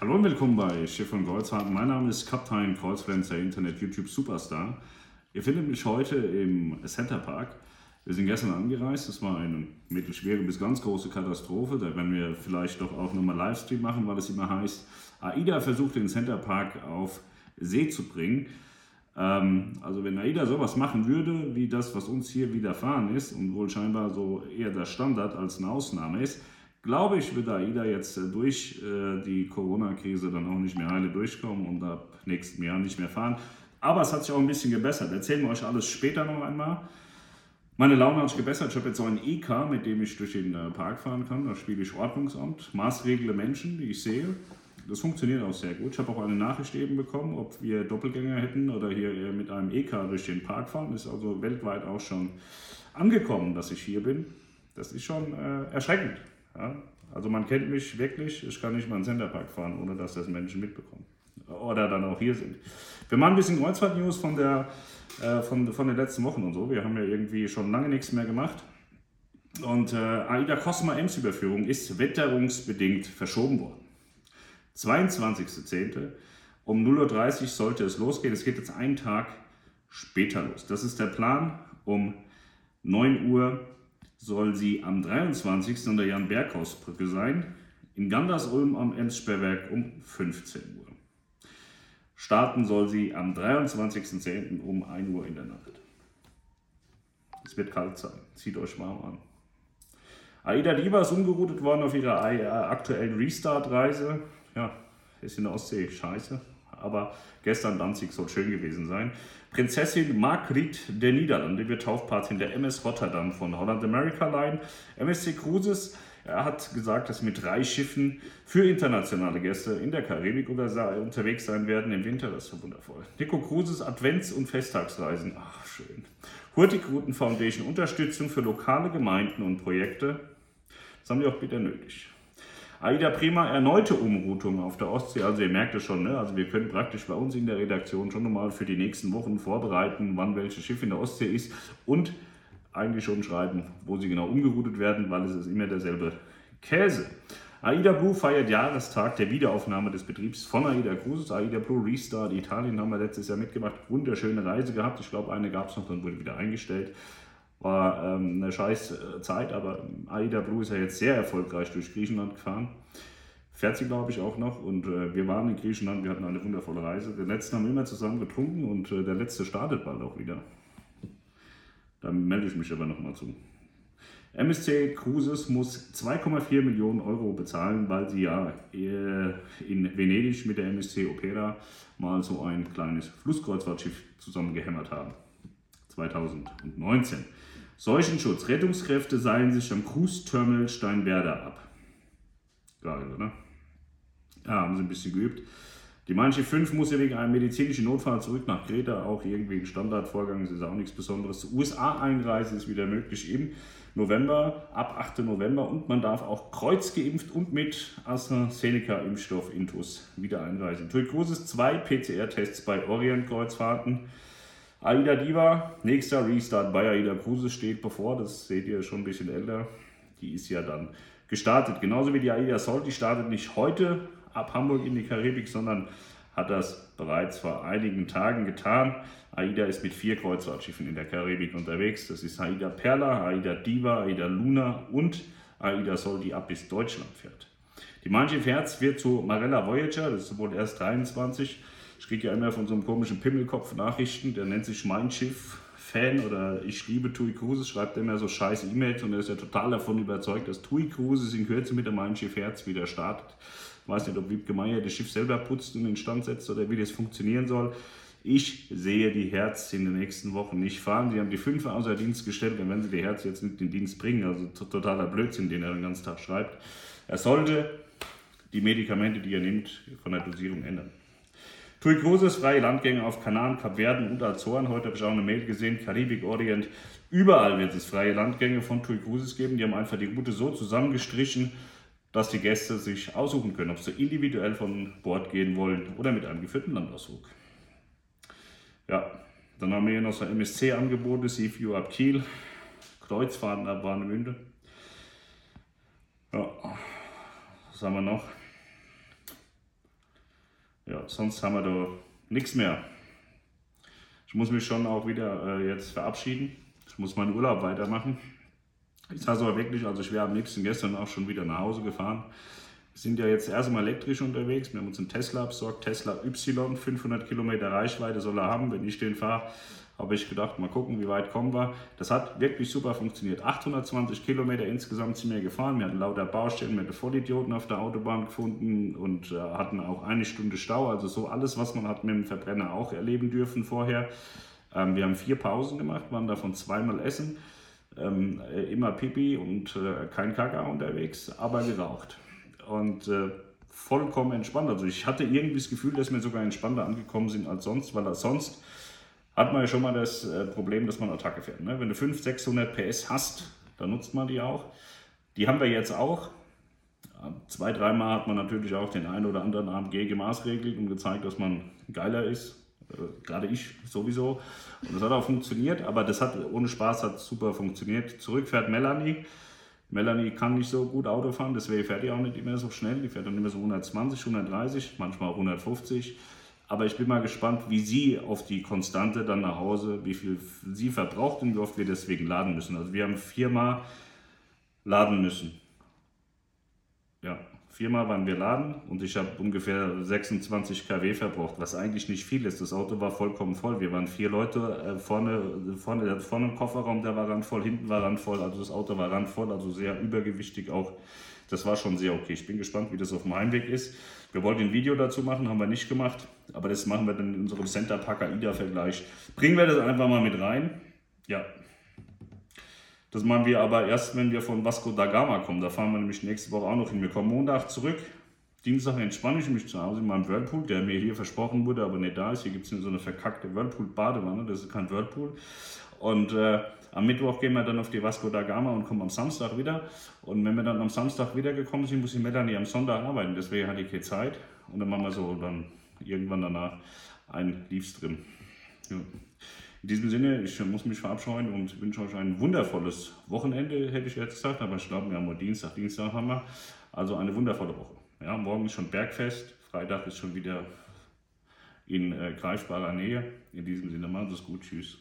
Hallo und willkommen bei Schiff und Kreuzfahrt. Mein Name ist Kaptein Kreuzfluencer Internet YouTube Superstar. Ihr findet mich heute im Center Park. Wir sind gestern angereist. Das war eine mittelschwere bis ganz große Katastrophe. Da werden wir vielleicht doch auch nochmal Livestream machen, weil es immer heißt, AIDA versucht den Center Park auf See zu bringen. Ähm, also wenn AIDA sowas machen würde, wie das, was uns hier widerfahren ist und wohl scheinbar so eher der Standard als eine Ausnahme ist, glaube ich, wird AIDA jetzt äh, durch äh, die Corona-Krise dann auch nicht mehr heile durchkommen und ab nächsten Jahr nicht mehr fahren. Aber es hat sich auch ein bisschen gebessert. Erzählen wir euch alles später noch einmal. Meine Laune hat sich gebessert. Ich habe jetzt so ein E-Car, mit dem ich durch den äh, Park fahren kann. Da spiele ich Ordnungsamt, maßregle Menschen, die ich sehe. Das funktioniert auch sehr gut. Ich habe auch eine Nachricht eben bekommen, ob wir Doppelgänger hätten oder hier mit einem E-Car durch den Park fahren. Ist also weltweit auch schon angekommen, dass ich hier bin. Das ist schon äh, erschreckend. Ja? Also man kennt mich wirklich, ich kann nicht mal einen Centerpark fahren, ohne dass das Menschen mitbekommen. Oder dann auch hier sind. Wir machen ein bisschen Kreuzfahrt-News von, äh, von, von den letzten Wochen und so. Wir haben ja irgendwie schon lange nichts mehr gemacht. Und äh, AIDA Cosma Ems Überführung ist wetterungsbedingt verschoben worden. 22.10. um 0.30 Uhr sollte es losgehen. Es geht jetzt einen Tag später los. Das ist der Plan. Um 9 Uhr soll sie am 23. an der Jan-Berghaus-Brücke sein. In Gandersulm am Emssperrwerk um 15 Uhr. Starten soll sie am 23.10. um 1 Uhr in der Nacht. Es wird kalt sein. Zieht euch warm an. Aida Diva ist umgeroutet worden auf ihrer aktuellen Restart-Reise ja, ist in der Ostsee scheiße, aber gestern Danzig soll schön gewesen sein. Prinzessin Margriet der Niederlande wird Taufpatin der MS Rotterdam von Holland America Line. MSC Cruises er hat gesagt, dass mit drei Schiffen für internationale Gäste in der Karibik unterwegs sein werden im Winter. Das ist so wundervoll. Nico Cruises Advents- und Festtagsreisen. Ach, schön. Hurtigruten Foundation Unterstützung für lokale Gemeinden und Projekte. Das haben die auch wieder nötig. AIDA Prima erneute Umroutung auf der Ostsee. Also ihr merkt es schon, ne? also wir können praktisch bei uns in der Redaktion schon nochmal für die nächsten Wochen vorbereiten, wann welches Schiff in der Ostsee ist und eigentlich schon schreiben, wo sie genau umgeroutet werden, weil es ist immer derselbe Käse. AIDA Blue feiert Jahrestag der Wiederaufnahme des Betriebs von AIDA Cruises. AIDA Blue Restart Italien haben wir letztes Jahr mitgemacht. Wunderschöne Reise gehabt. Ich glaube, eine gab es noch, dann wurde wieder eingestellt. War ähm, eine scheiß äh, Zeit, aber Aida Blue ist ja jetzt sehr erfolgreich durch Griechenland gefahren. Fährt sie, glaube ich, auch noch. Und äh, wir waren in Griechenland, wir hatten eine wundervolle Reise. Den letzten haben wir immer zusammen getrunken und äh, der letzte startet bald auch wieder. Da melde ich mich aber nochmal zu. MSC Cruises muss 2,4 Millionen Euro bezahlen, weil sie ja äh, in Venedig mit der MSC Opera mal so ein kleines Flusskreuzfahrtschiff zusammengehämmert haben. 2019. Seuchenschutz. Rettungskräfte seilen sich am Cruise Terminal Steinwerder ab. Geil, oder? Ja, haben sie ein bisschen geübt. Die Manche 5 muss ja wegen einem medizinischen Notfall zurück nach Kreta, auch irgendwie ein Standardvorgang, das ist auch nichts Besonderes. USA-Einreise ist wieder möglich im November, ab 8. November und man darf auch kreuzgeimpft und mit AstraZeneca-Impfstoff Intus wieder einreisen. TUI Cruises zwei PCR-Tests bei Orient-Kreuzfahrten. Aida Diva, nächster Restart bei Aida Cruises steht bevor, das seht ihr schon ein bisschen älter. Die ist ja dann gestartet. Genauso wie die Aida Sol, die startet nicht heute ab Hamburg in die Karibik, sondern hat das bereits vor einigen Tagen getan. AIDA ist mit vier Kreuzfahrtschiffen in der Karibik unterwegs. Das ist AIDA Perla, AIDA Diva, AIDA Luna und AIDA Sol, die ab bis Deutschland fährt. Die Manche Herz wird zu Marella Voyager, das ist wohl erst 23 ich kriege ja immer von so einem komischen Pimmelkopf Nachrichten, der nennt sich Mein Schiff Fan oder ich liebe TUI Cruises, schreibt immer so scheiß E-Mails und er ist ja total davon überzeugt, dass TUI Cruises in Kürze mit dem Mein Schiff Herz wieder startet. Ich weiß nicht, ob Wiebke Meier das Schiff selber putzt und in Stand setzt oder wie das funktionieren soll. Ich sehe die Herz in den nächsten Wochen nicht fahren. Sie haben die fünf außer Dienst gestellt, dann werden sie die Herz jetzt nicht in den Dienst bringen. Also totaler Blödsinn, den er den ganzen Tag schreibt. Er sollte die Medikamente, die er nimmt, von der Dosierung ändern. TUI Cruises, freie Landgänge auf Kanaren, Kapverden und Azoren. Heute habe ich auch eine Mail gesehen, Karibik, Orient. Überall wird es freie Landgänge von TUI Cruises geben. Die haben einfach die Route so zusammengestrichen, dass die Gäste sich aussuchen können, ob sie individuell von Bord gehen wollen oder mit einem geführten Landausflug. Ja, dann haben wir hier noch so MSC-Angebote, Sea View ab Kiel, Kreuzfahrten ab Warnemünde. Ja, was haben wir noch? Ja, sonst haben wir da nichts mehr. Ich muss mich schon auch wieder äh, jetzt verabschieden. Ich muss meinen Urlaub weitermachen. Ich sage aber wirklich, also ich wäre am liebsten gestern auch schon wieder nach Hause gefahren. Wir sind ja jetzt erstmal elektrisch unterwegs. Wir haben uns einen Tesla besorgt, Tesla Y, 500 Kilometer Reichweite soll er haben. Wenn ich den fahre, habe ich gedacht, mal gucken, wie weit kommen wir. Das hat wirklich super funktioniert. 820 Kilometer insgesamt sind wir gefahren. Wir hatten lauter Baustellen, wir hatten Vollidioten auf der Autobahn gefunden und äh, hatten auch eine Stunde Stau. Also so alles, was man hat mit dem Verbrenner auch erleben dürfen vorher. Ähm, wir haben vier Pausen gemacht, waren davon zweimal essen. Ähm, äh, immer Pipi und äh, kein Kakao unterwegs, aber geraucht. Und äh, vollkommen entspannt. Also ich hatte irgendwie das Gefühl, dass wir sogar entspannter angekommen sind als sonst, weil sonst hat man ja schon mal das äh, Problem, dass man Attacke fährt. Ne? Wenn du 500, 600 PS hast, dann nutzt man die auch. Die haben wir jetzt auch. Zwei, dreimal hat man natürlich auch den einen oder anderen AMG gemaßregelt und gezeigt, dass man geiler ist. Äh, gerade ich sowieso. Und das hat auch funktioniert, aber das hat ohne Spaß hat super funktioniert. Zurück fährt Melanie. Melanie kann nicht so gut Auto fahren, deswegen fährt die auch nicht immer so schnell. Die fährt dann immer so 120, 130, manchmal auch 150. Aber ich bin mal gespannt, wie sie auf die Konstante dann nach Hause, wie viel sie verbraucht und wie oft wir deswegen laden müssen. Also wir haben viermal laden müssen. Viermal waren wir laden und ich habe ungefähr 26 kW verbraucht, was eigentlich nicht viel ist. Das Auto war vollkommen voll. Wir waren vier Leute, äh, vorne, vorne, vorne im Kofferraum, der war randvoll, hinten war randvoll, also das Auto war randvoll, also sehr übergewichtig auch. Das war schon sehr okay. Ich bin gespannt, wie das auf dem Heimweg ist. Wir wollten ein Video dazu machen, haben wir nicht gemacht, aber das machen wir dann in unserem Center Park AIDA-Vergleich. Bringen wir das einfach mal mit rein. Ja, das machen wir aber erst, wenn wir von Vasco da Gama kommen. Da fahren wir nämlich nächste Woche auch noch hin. Wir kommen Montag zurück. Dienstag entspanne ich mich zu Hause in meinem Whirlpool, der mir hier versprochen wurde, aber nicht da ist. Hier gibt es so eine verkackte Whirlpool-Badewanne, das ist kein Whirlpool. Und äh, am Mittwoch gehen wir dann auf die Vasco da Gama und kommen am Samstag wieder. Und wenn wir dann am Samstag wiedergekommen sind, muss ich Melanie am Sonntag arbeiten. Deswegen hatte ich keine Zeit. Und dann machen wir so dann irgendwann danach ein Leafstream. Ja. In diesem Sinne, ich muss mich verabscheuen und wünsche euch ein wundervolles Wochenende, hätte ich jetzt gesagt, aber ich glaube, wir haben Dienstag, Dienstag haben wir. Also eine wundervolle Woche. Ja, morgen ist schon Bergfest, Freitag ist schon wieder in äh, greifbarer Nähe. In diesem Sinne, macht es gut, tschüss.